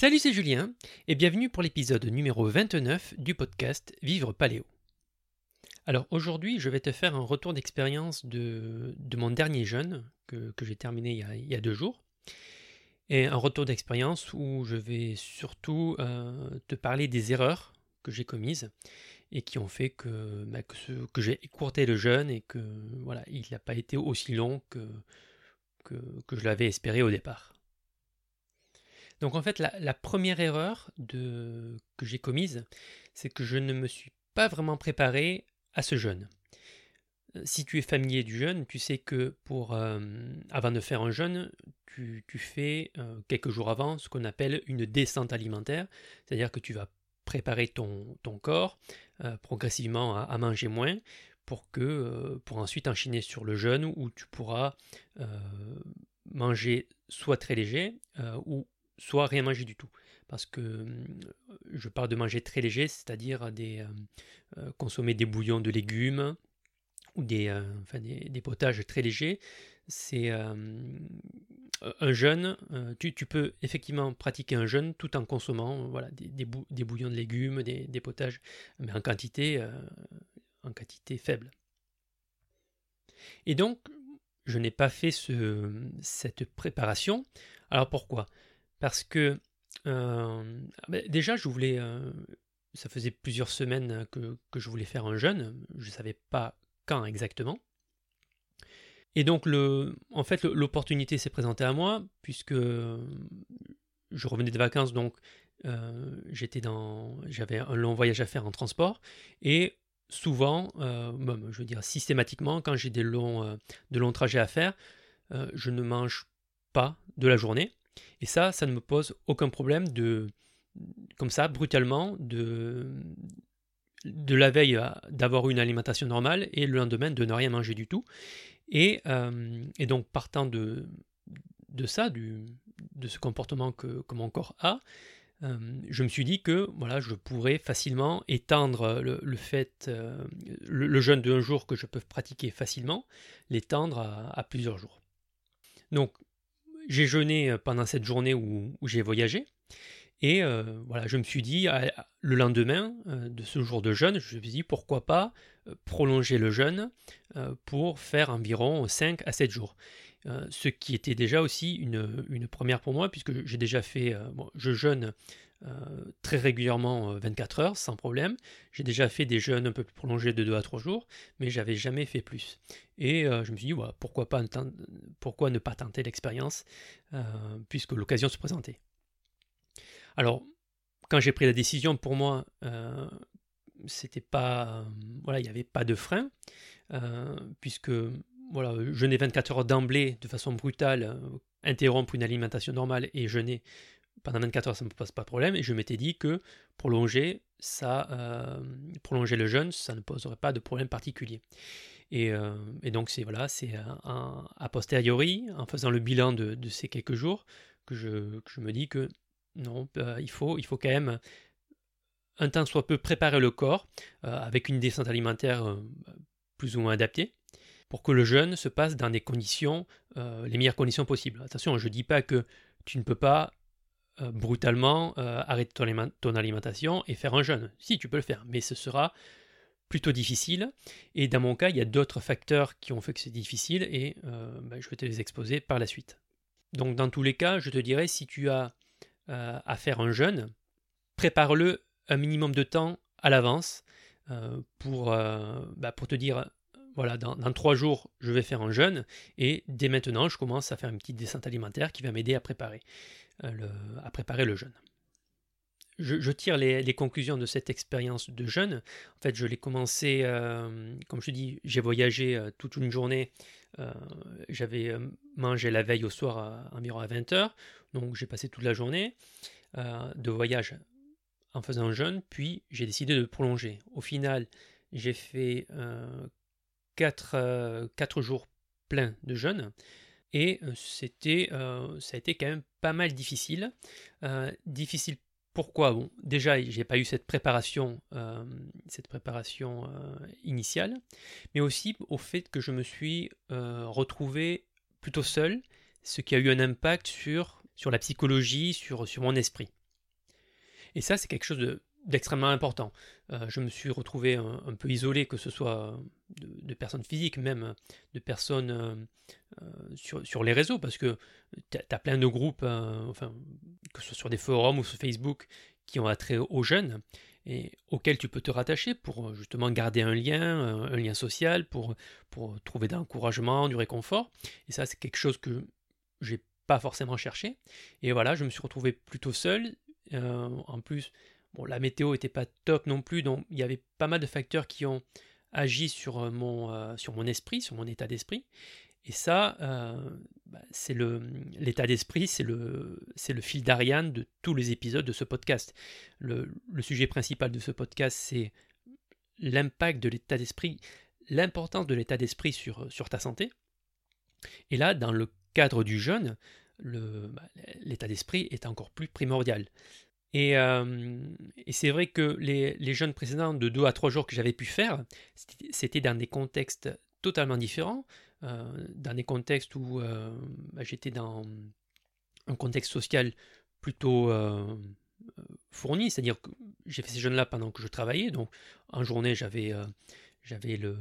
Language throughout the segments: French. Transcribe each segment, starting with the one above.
Salut, c'est Julien et bienvenue pour l'épisode numéro 29 du podcast Vivre Paléo. Alors aujourd'hui, je vais te faire un retour d'expérience de, mon dernier jeûne que, j'ai terminé il y, a, deux jours. Et un retour d'expérience où je vais surtout euh, te parler des erreurs que j'ai commises et qui ont fait que, bah, que, j'ai écourté le jeûne et que voilà, il n'a pas été aussi long que je l'avais espéré au départ. Donc en fait, la, première erreur que j'ai commise, c'est que je ne me suis pas vraiment préparé à ce jeûne. Euh, si tu es familier du jeûne, tu sais que euh, avant de faire un jeûne, tu, fais euh, quelques jours avant ce qu'on appelle une descente alimentaire, c'est-à-dire que tu vas préparer ton, corps progressivement à, manger moins pour ensuite enchaîner sur le jeûne où tu pourras manger soit très léger ou soit rien manger du tout. Parce que euh, je parle de manger très léger, c'est-à-dire euh, euh, consommer des bouillons de légumes ou des, potages très légers. C'est un jeûne, tu, peux effectivement pratiquer un jeûne tout en consommant voilà, des, bouillons de légumes, des, potages, mais en quantité, en quantité faible. Et donc, je n'ai pas fait ce, cette préparation. Alors pourquoi? Parce que euh, bah, déjà, je voulais. Euh, ça faisait plusieurs semaines que, je voulais faire un jeûne. Je ne savais pas quand exactement. Et donc, le, en fait, l'opportunité s'est présentée à moi, puisque je revenais de vacances, donc euh, j'étais dans, j'avais un long voyage à faire en transport, et souvent, je veux dire systématiquement, quand j'ai des longs, de longs trajets à faire, je ne mange pas de la journée. Et ça, ça ne me pose aucun problème de, comme ça, brutalement, de, de la veille d'avoir une alimentation normale et le lendemain de ne rien manger du tout. Et, euh, et donc, partant de, de ça, du, de ce comportement que, mon corps a, euh, je me suis dit que voilà, je pourrais facilement étendre le, fait, euh, le, jeûne d'un jour que je peux pratiquer facilement, l'étendre à, à, plusieurs jours. Donc j'ai jeûné euh, pendant cette journée où, j'ai voyagé. Et euh, voilà, je me suis dit, le lendemain euh, de ce jour de jeûne, je me suis dit pourquoi pas prolonger le jeûne pour faire environ 5 à 7 jours. Ce qui était déjà aussi une, une première pour moi, puisque j'ai déjà fait, bon, je jeûne euh, très régulièrement 24 euh, heures sans problème. J'ai déjà fait des jeûnes un peu plus prolongés de 2 à 3 jours, mais j'avais jamais fait plus. Et euh, je me suis dit, pourquoi, pas, pourquoi ne pas tenter l'expérience puisque l'occasion se présentait. Alors, quand j'ai pris la décision, pour moi, c'était pas, voilà, il n'y avait pas de frein, puisque voilà, jeûner 24 heures d'emblée de façon brutale, interrompre une alimentation normale et jeûner pendant 24 heures, ça ne me pose pas de problème. Et je m'étais dit que prolonger, ça, euh, prolonger le jeûne, ça ne poserait pas de problème particulier. Et, euh, donc, c'est voilà, c'est a posteriori, en faisant le bilan de, ces quelques jours, que je, me dis que non, euh, il, faut, il faut quand même un temps soit peu préparer le corps avec une descente alimentaire plus ou moins adaptée pour que le jeûne se passe dans des conditions, les meilleures conditions possibles. Attention, je ne dis pas que tu ne peux pas euh, brutalement euh, arrêter ton, alimentation et faire un jeûne. Si, tu peux le faire, mais ce sera plutôt difficile. Et dans mon cas, il y a d'autres facteurs qui ont fait que c'est difficile et euh, ben, je vais te les exposer par la suite. Donc dans tous les cas, je te dirais, si tu as à faire un jeûne, prépare-le un minimum de temps à l'avance ben, pour te dire voilà, dans, trois jours, je vais faire un jeûne, et dès maintenant, je commence à faire une petite descente alimentaire qui va m'aider à préparer, euh, le, à préparer le jeûne. Je, tire les, conclusions de cette expérience de jeûne. En fait, je l'ai commencé, euh, comme je dis, j'ai voyagé euh, toute une journée. J'avais mangé la veille au soir à, environ à 20h, donc j'ai passé toute la journée de voyage en faisant un jeûne, puis j'ai décidé de prolonger. Au final, j'ai fait 4, euh, jours pleins de jeûne. Et euh, c'était, euh, ça a été quand même pas mal difficile. difficile pourquoi? Bon, déjà, j'ai pas eu cette préparation, cette préparation initiale, mais aussi au fait que je me suis retrouvé plutôt seul, ce qui a eu un impact sur, sur la psychologie, sur, sur mon esprit. Et ça, c'est quelque chose d'extrêmement important. je me suis retrouvé un, peu isolé, que ce soit de, personnes physiques, même de personnes sur, les réseaux, parce que tu as, plein de groupes, enfin, que ce soit sur des forums ou sur Facebook, qui ont attrait aux jeunes et auxquels tu peux te rattacher pour justement garder un lien, un lien social, pour, pour trouver de l'encouragement, du réconfort. Et ça, c'est quelque chose que j'ai pas forcément cherché. Et voilà, je me suis retrouvé plutôt seul. Euh, en plus, bon, la météo était pas top non plus, donc il y avait pas mal de facteurs qui ont agi sur euh, mon, euh, mon esprit, sur mon état d'esprit. Et ça, bah, c'est l'état d'esprit, c'est le fil d'Ariane de tous les épisodes de ce podcast. Le, sujet principal de ce podcast, c'est l'impact de l'état d'esprit, l'importance de l'état d'esprit sur, sur ta santé. Et là, dans le cadre du jeûne, bah, l'état d'esprit est encore plus primordial. Et, euh, c'est vrai que les, les, jeûnes précédents de 2 à 3 jours que j'avais pu faire, c'était dans des contextes totalement différents, euh, dans des contextes où euh, bah, j'étais dans un contexte social plutôt fourni, c'est-à-dire que j'ai fait ces jeûnes-là pendant que je travaillais, donc en journée j'avais j'avais le,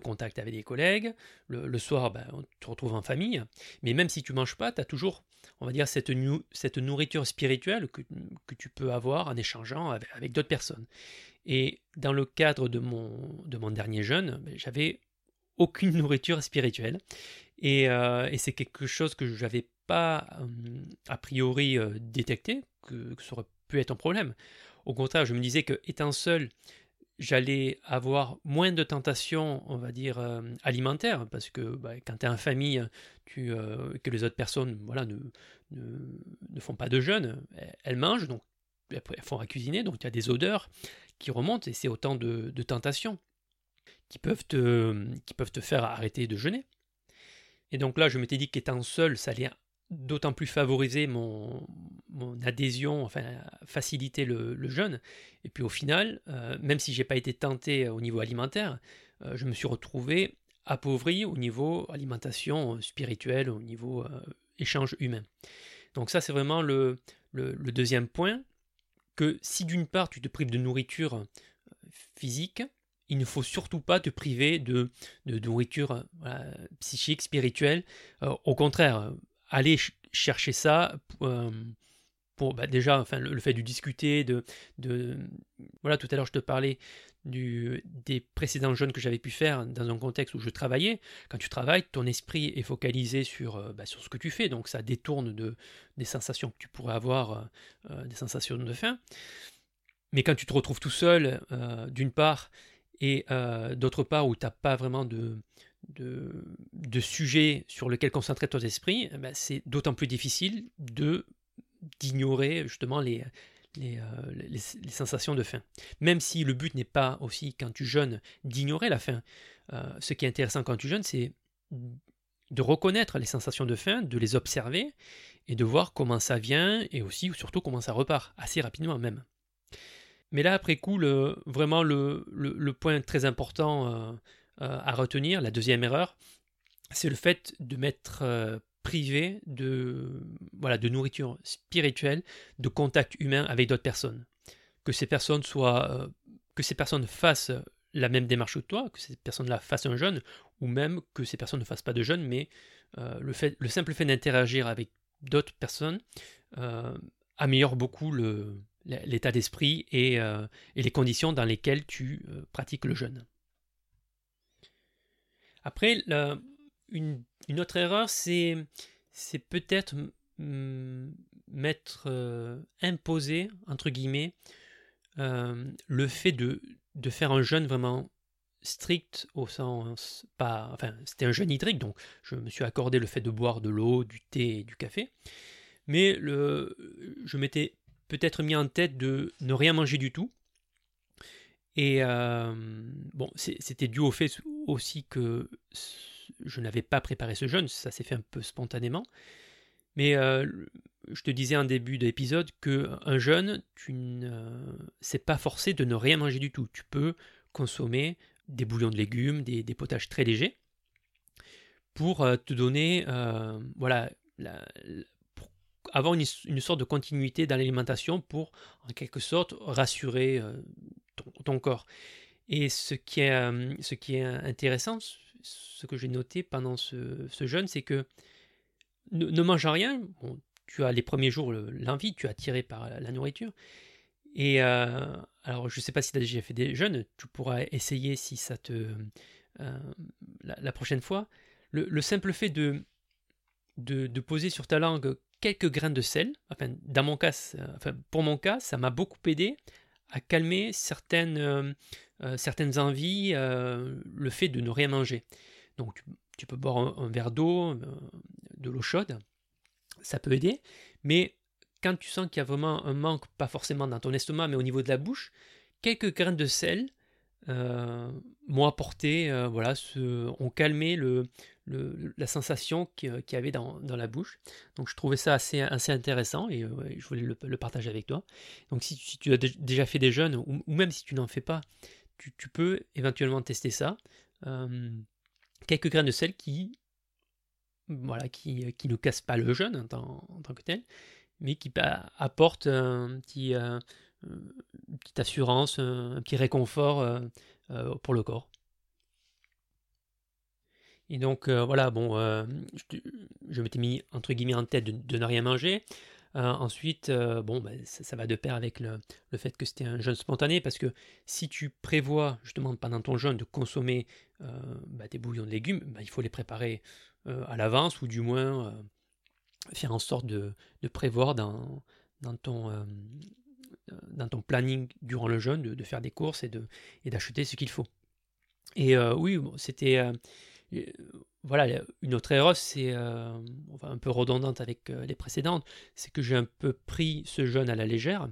contact avec des collègues. Le, soir, ben, on te retrouve en famille. Mais même si tu manges pas, tu as toujours, on va dire, cette, cette nourriture spirituelle que, tu peux avoir en échangeant avec, d'autres personnes. Et dans le cadre de mon, de mon dernier jeûne, ben, j'avais aucune nourriture spirituelle. Et, euh, c'est quelque chose que je n'avais pas euh, a priori euh, détecté, que, que, ça aurait pu être un problème. Au contraire, je me disais que étant seul, j'allais avoir moins de tentations, on va dire, euh, alimentaires, parce que bah, quand tu es en famille, euh, que les autres personnes voilà, ne, font pas de jeûne, elles mangent, donc elles font à cuisiner, donc il y a des odeurs qui remontent, et c'est autant de, de, tentations qui peuvent, te, qui peuvent te faire arrêter de jeûner. Et donc là, je m'étais dit qu'étant seul, ça allait d'autant plus favoriser mon, adhésion, enfin faciliter le, jeûne. Et puis au final, euh, même si j'ai pas été tenté au niveau alimentaire, euh, je me suis retrouvé appauvri au niveau alimentation spirituelle, au niveau euh, échange humain. Donc ça c'est vraiment le, deuxième point, que si d'une part tu te prives de nourriture physique, il ne faut surtout pas te priver de nourriture psychique, spirituelle. au contraire, aller chercher ça euh, pour bah, déjà enfin, le, fait de discuter, de, voilà, tout à l'heure je te parlais des précédents jeunes que j'avais pu faire dans un contexte où je travaillais. Quand tu travailles, ton esprit est focalisé sur, euh, bah, ce que tu fais, donc ça détourne de, des sensations que tu pourrais avoir, euh, des sensations de faim. Mais quand tu te retrouves tout seul, d'une part, et d'autre part où tu n'as pas vraiment de, de, sujets sur lesquels concentrer ton esprit, eh ben, c'est d'autant plus difficile de d'ignorer justement les, les, euh, les, sensations de faim. Même si le but n'est pas aussi, quand tu jeûnes, d'ignorer la faim. Euh, ce qui est intéressant quand tu jeûnes, c'est de reconnaître les sensations de faim, de les observer et de voir comment ça vient et aussi, ou surtout, comment ça repart, assez rapidement même. Mais là, après coup, vraiment le, le, point très important euh, euh, à retenir, la deuxième erreur, c'est le fait de m'être euh, privé de, voilà, de nourriture spirituelle, de contact humain avec d'autres personnes. Que ces personnes soient, euh, que ces personnes fassent la même démarche que toi, que ces personnes-là fassent un jeûne, ou même que ces personnes ne fassent pas de jeûne, mais le, fait, le simple fait d'interagir avec d'autres personnes améliore beaucoup l'état d'esprit et, les conditions dans lesquelles tu pratiques le jeûne. Après, une, autre erreur, c'est, peut-être mettre euh, imposé, entre guillemets, euh, le fait de, faire un jeûne vraiment strict au sens pas enfin c'était un jeûne hydrique donc je me suis accordé le fait de boire de l'eau du thé et du café. Mais je m'étais peut-être mis en tête de ne rien manger du tout et euh, bon, c'était dû au fait aussi que je n'avais pas préparé ce jeûne, ça s'est fait un peu spontanément. Mais euh, je te disais en début d'épisode que un jeûne, tu ne c'est pas forcé de ne rien manger du tout. Tu peux consommer des bouillons de légumes, des, potages très légers, pour euh, te donner, voilà, avoir une, sorte de continuité dans l'alimentation pour, en quelque sorte, rassurer ton, corps. Et ce qui est, ce qui est intéressant, ce que j'ai noté pendant ce, jeûne, c'est que ne, mangeant rien, tu as les premiers jours l'envie, tu es attiré par la nourriture. Et alors, je ne sais pas si tu as déjà fait des jeûnes, tu pourras essayer si ça te. la, prochaine fois. Le, simple fait de, de, poser sur ta langue quelques grains de sel, enfin, dans mon cas, enfin, pour mon cas, ça m'a beaucoup aidé à calmer certaines, certaines envies, le fait de ne rien manger. Donc, tu, peux boire un, verre d'eau, de l'eau chaude, ça peut aider, mais quand tu sens qu'il y a vraiment un manque, pas forcément dans ton estomac, mais au niveau de la bouche, quelques grains de sel euh, m'ont apporté, euh, voilà, ce, ont calmé le, la sensation qu'il y avait dans, la bouche. Donc je trouvais ça assez, intéressant et euh, je voulais le, partager avec toi. Donc si, tu as déjà fait des jeûnes, ou, même si tu n'en fais pas, tu, peux éventuellement tester ça. quelques grains de sel qui, voilà, qui, qui ne cassent pas le jeûne en tant que tel, mais qui apporte un petit, euh, une petite assurance, un petit réconfort euh, euh, pour le corps. Et donc voilà, bon, je, m'étais mis entre guillemets en tête de, ne rien manger. ensuite, bon, ben, ça, va de pair avec le, fait que c'était un jeûne spontané, parce que si tu prévois justement pendant ton jeûne de consommer bah, des bouillons de légumes, bah, il faut les préparer à l'avance, ou du moins faire en sorte de, prévoir dans, ton, euh, planning durant le jeûne, de, faire des courses et, et d'acheter ce qu'il faut. Et euh, oui, c'était euh, voilà une autre erreur, c'est un peu redondante avec les précédentes, c'est que j'ai un peu pris ce jeûne à la légère,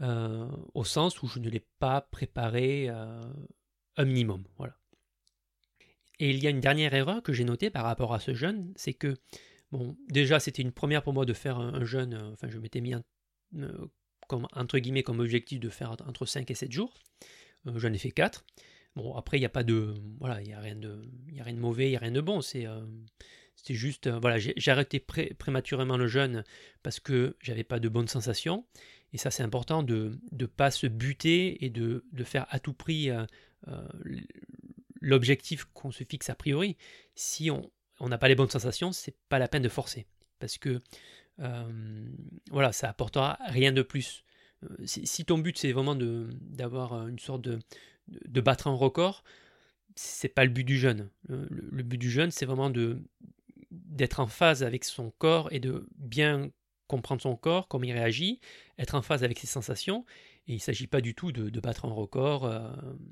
au sens où je ne l'ai pas préparé un minimum. Voilà. Et il y a une dernière erreur que j'ai notée par rapport à ce jeûne, c'est que Bon, déjà, c'était une première pour moi de faire un, jeûne. Euh, enfin, je m'étais mis euh, comme, entre guillemets comme objectif de faire entre 5 et 7 jours. Euh, j'en ai fait 4. Bon, après, il n'y a pas de. Voilà, il n'y a, rien de, a rien de mauvais, il n'y a rien de bon. C'est. c'est juste, voilà, j'ai arrêté prématurément le jeûne parce que j'avais pas de bonnes sensations. Et ça, c'est important de ne pas se buter et de, de faire à tout prix l'objectif qu'on se fixe a priori. Si on, n'a pas les bonnes sensations, c'est pas la peine de forcer. Parce que euh, voilà, ça apportera rien de plus. Euh, si, ton but c'est vraiment d'avoir euh, une sorte de, de, battre un record, c'est pas le but du jeûne. Le, but du jeûne, c'est vraiment de d'être en phase avec son corps et de bien comprendre son corps, comment il réagit, être en phase avec ses sensations. Et il ne s'agit pas du tout de, battre un record,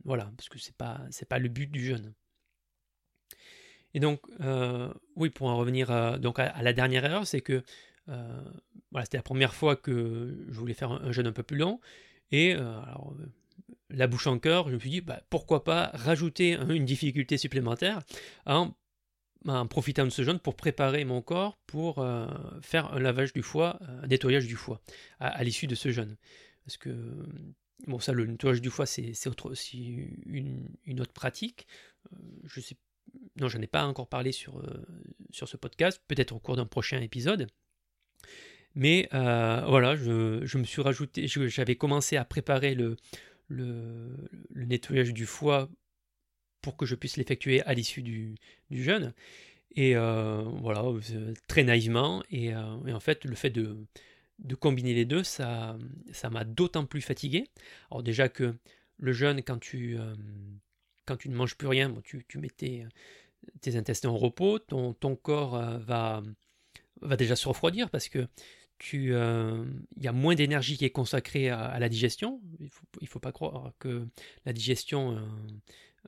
voilà, parce que c'est pas pas le but du jeûne. Et donc, euh, oui, pour en revenir à, donc à, la dernière erreur, c'est que euh, voilà, c'était la première fois que je voulais faire un, jeûne un peu plus long. Et euh, alors, la bouche en cœur, je me suis dit, bah, pourquoi pas rajouter une difficulté supplémentaire en, profitant de ce jeûne pour préparer mon corps pour faire un lavage du foie, un nettoyage du foie à, l'issue de ce jeûne. Parce que, bon, ça, le nettoyage du foie, c'est aussi une, une, autre pratique. je sais non, je n'en ai pas encore parlé sur, euh, ce podcast, peut-être au cours d'un prochain épisode. Mais euh, voilà, je, me suis rajouté, j'avais commencé à préparer le, le, nettoyage du foie pour que je puisse l'effectuer à l'issue du, jeûne. Et euh, voilà, très naïvement. Et, en fait, le fait de, de combiner les deux, ça ça m'a d'autant plus fatigué. Alors déjà que le jeûne, quand tu, quand tu ne manges plus rien, tu, tu mets tes, intestins en repos, ton, ton corps euh, va, va déjà se refroidir parce que euh, il y a moins d'énergie qui est consacrée à, la digestion. Il ne faut, faut pas croire que la digestion,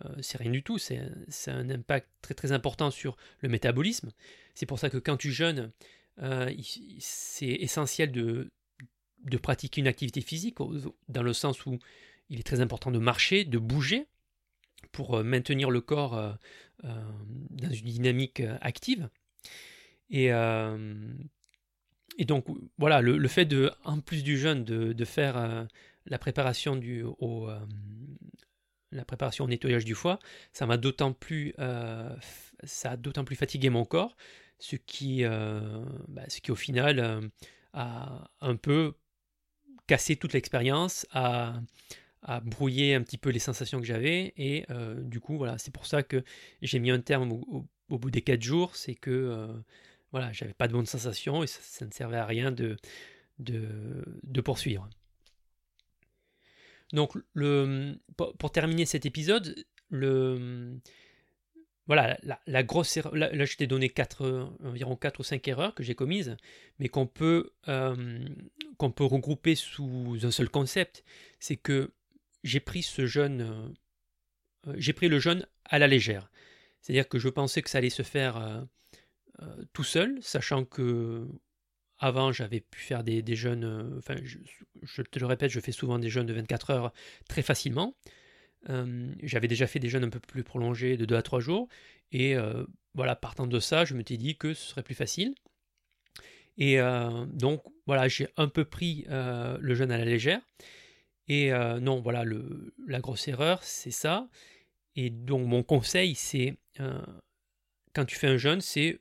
euh, c'est rien du tout. C'est un impact très très important sur le métabolisme. C'est pour ça que quand tu jeûnes, c'est essentiel de, de pratiquer une activité physique, dans le sens où il est très important de marcher, de bouger, pour euh, maintenir le corps euh, euh, dans une dynamique active. Et, et donc voilà, le, fait de, en plus du jeûne, de, de faire la préparation du, au, la préparation au nettoyage du foie, ça m'a d'autant plus, ça a d'autant plus fatigué mon corps, ce qui, bah, ce qui au final à un peu casser toute l'expérience, à, brouiller un petit peu les sensations que j'avais. Et du coup, voilà, c'est pour ça que j'ai mis un terme au, bout des quatre jours. C'est que voilà, j'avais pas de bonnes sensations et ça, ne servait à rien de, poursuivre. Donc, pour, terminer cet épisode, voilà, la, grosse erreur, là, je t'ai donné quatre, environ 4 ou 5 erreurs que j'ai commises, mais qu'on peut, euh, qu'on peut regrouper sous un seul concept, c'est que j'ai pris ce jeûne, euh, j'ai pris le jeûne à la légère. C'est-à-dire que je pensais que ça allait se faire euh, tout seul, sachant que avant j'avais pu faire des, des jeûnes, enfin je, te le répète, je fais souvent des jeûnes de 24 heures très facilement. Euh, j'avais déjà fait des jeûnes un peu plus prolongés de 2 à 3 jours. Et euh, voilà, partant de ça, je me suis dit que ce serait plus facile. Et euh, donc, voilà, j'ai un peu pris le jeûne à la légère. Et non, voilà, le, la grosse erreur, c'est ça. Et donc, mon conseil, c'est quand tu fais un jeûne, c'est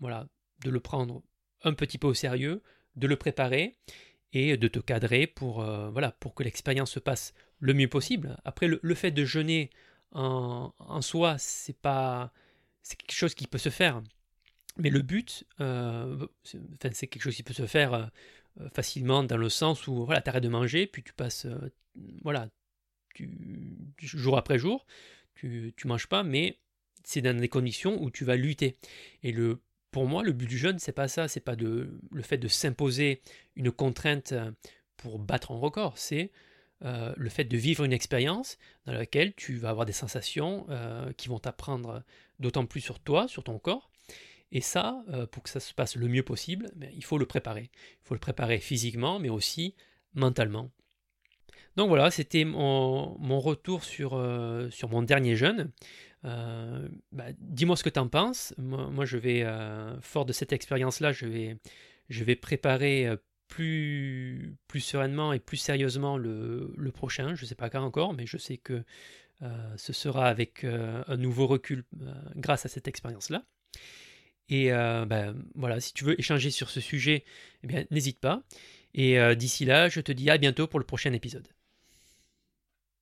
voilà, de le prendre un petit peu au sérieux, de le préparer et de te cadrer pour, voilà, pour que l'expérience se passe le mieux possible. Après, le, fait de jeûner en, soi, c'est pas c'est quelque chose qui peut se faire. Mais le but, euh, c'est quelque chose qui peut se faire euh, facilement dans le sens où voilà, tu arrêtes de manger, puis tu passes, euh, voilà, tu, jour après jour, tu, tu manges pas, mais c'est dans des conditions où tu vas lutter. Et le, pour moi, le but du jeûne, c'est pas ça, c'est pas le fait de s'imposer une contrainte pour battre un record, c'est euh, le fait de vivre une expérience dans laquelle tu vas avoir des sensations euh, qui vont t'apprendre d'autant plus sur toi, sur ton corps. Et ça, euh, pour que ça se passe le mieux possible, ben, il faut le préparer. Il faut le préparer physiquement, mais aussi mentalement. Donc voilà, c'était mon, retour sur mon dernier jeûne. Bah, dis-moi ce que tu en penses. Moi, je vais, fort de cette expérience-là, je vais, je vais préparer plus, plus sereinement et plus sérieusement le, prochain. Je ne sais pas quand encore, mais je sais que euh, ce sera avec euh, un nouveau recul euh, grâce à cette expérience-là. Et ben, voilà, si tu veux échanger sur ce sujet, eh n'hésite pas. Et d'ici là, je te dis à bientôt pour le prochain épisode.